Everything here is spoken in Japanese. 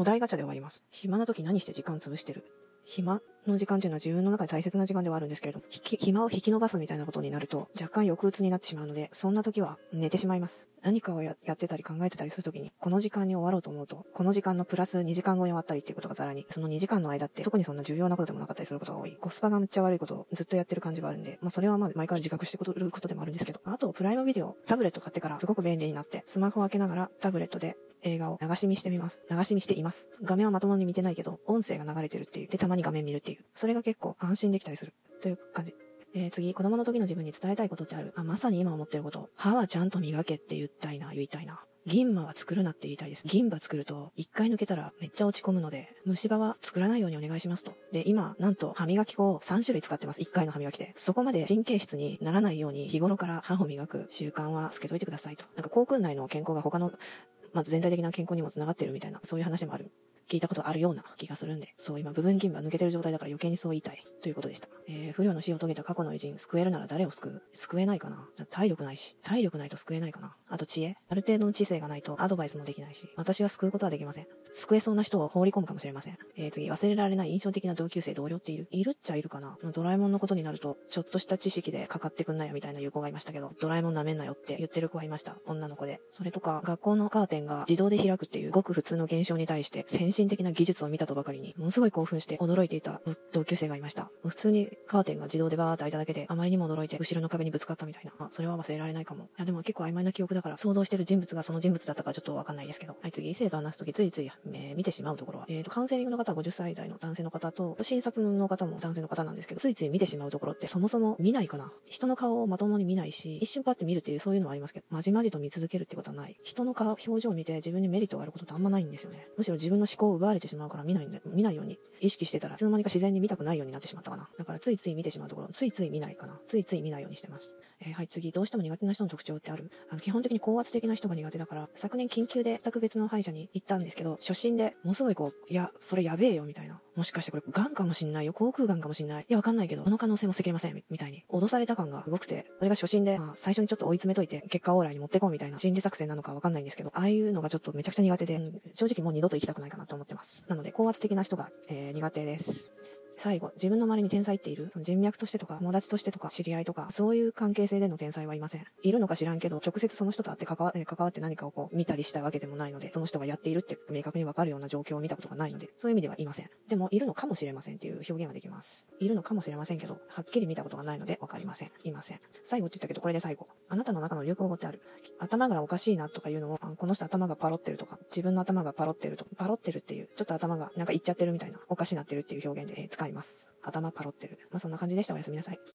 お題ガチャで終わります。暇な時何して時間潰してる？暇？の時間というのは自分の中で大切な時間ではあるんですけれど、引き、暇を引き伸ばすみたいなことになると、若干抑うつになってしまうので、そんな時は寝てしまいます。何かをやってたり考えてたりする時に、この時間に終わろうと思うと、この時間のプラス2時間後に終わったりっていうことがざらに、その2時間の間って特にそんな重要なことでもなかったりすることが多い。コスパがむっちゃ悪いことをずっとやってる感じはあるんで、まあそれはまあ前から自覚してくることでもあるんですけど、あとプライムビデオ、タブレット買ってからすごく便利になって、スマホを開けながらタブレットで映画を流し見してみます。流し見しています。画面はまともに見てないけど、音声が流れてるっていう。で、たまに画面見るっていう。それが結構安心できたりする。という感じ。えー、次、子供の時の自分に伝えたいことってある。あ、まさに今思ってること。歯はちゃんと磨けって言いたいな、言いたいな。銀歯は作るなって言いたいです。銀歯作ると、一回抜けたらめっちゃ落ち込むので、虫歯は作らないようにお願いしますと。で、今、なんと歯磨き粉を3種類使ってます。1回の歯磨きで。そこまで神経質にならないように、日頃から歯を磨く習慣はつけといてくださいと。なんか、口腔内の健康が他のまず全体的な健康にも繋がってるみたいな、そういう話もある。聞いたことあるような気がするんで、そう今部分銀歯抜けてる状態だから余計にそう言いたいということでした。えー、不良の死を遂げた過去の偉人、救えるなら誰を救う？救えないかな？体力ないし、体力ないと救えないかな？あと知恵？ある程度の知性がないとアドバイスもできないし、私は救うことはできません。救えそうな人を放り込むかもしれません。えー、次、忘れられない印象的な同級生、同僚っている？いるっちゃいるかな？ドラえもんのことになると、ちょっとした知識でかかってくんなよみたいな言う子がいましたけど、ドラえもん舐めんなよって言ってる子がいました。女の子で。それとか、学校のカーテンが自動で開くっていうごく普通の現象に対して先進的な技術を見たとばかりに、ものすごい興奮して驚いていた同級生がいました。もう普通にカーテンが自動でバーって開いただけで、あまりにも驚いて後ろの壁にぶつかったみたいな。あ、それは忘れられないかも。いや、でも結構曖昧な記憶だから、想像してる人物がその人物だったかちょっとわかんないですけど。はい、次、異性と話すときついつい、えー、見てしまうところは、えっ、ー、と、カウンセリングの方は50歳代の男性の方と、診察の方も男性の方なんですけど、ついつい見てしまうところってそもそも見ないかな。人の顔をまともに見ないし、一瞬パッて見るっていうそういうのはありますけど、まじまじと見続けるってことはない。人の顔、表情を見て自分にメリットがあることってあんまないんですよね。むしろ自分の思考を奪われてしまうから見ないんで、見ないように。意識してたら、いつの間にか自然に見たくないようになってしまったかな。だからついつい見てしまうところ、ついつい見ないかな。ついつい見ないようにしてます。えー、はい、次、どうしても苦手な人の特徴ってあるあの、基本的に高圧的な人が苦手だから、昨年緊急で全く別の歯医者に行ったんですけど、初診で、ものすごいこう、いや、それやべえよ、みたいな。もしかしてこれ、癌かもしんないよ、口腔癌かもしんない。いや、わかんないけど、この可能性も捨てきれません、みたいに。脅された感がすごくて、それが初診で、まあ、最初にちょっと追い詰めといて、結果オーラに持ってこうみたいな心理作戦なのかわかんないんですけど、ああいうのがちょっとめちゃくちゃ苦手で、正直もう二度と行きたくないかなと思ってます。なので、高圧的な人が、えー、苦手です。最後、自分の周りに天才っている？その人脈としてとか、友達としてとか、知り合いとか、そういう関係性での天才はいません。いるのか知らんけど、直接その人と会って関わ関わって何かをこう、見たりしたわけでもないので、その人がやっているって明確にわかるような状況を見たことがないので、そういう意味ではいません。でも、いるのかもしれませんっていう表現はできます。いるのかもしれませんけど、はっきり見たことがないのでわかりません。いません。最後って言ったけど、これで最後。あなたの中の流行語ってある？頭がおかしいなとかいうのを、この人頭がパロってるとか、自分の頭がパロってるとか、パロってるっていう、ちょっと頭がなんかいっちゃってるみたいな、おかしなってるっていう表現で使います。頭パロってる。まあ、そんな感じでした。おやすみなさい。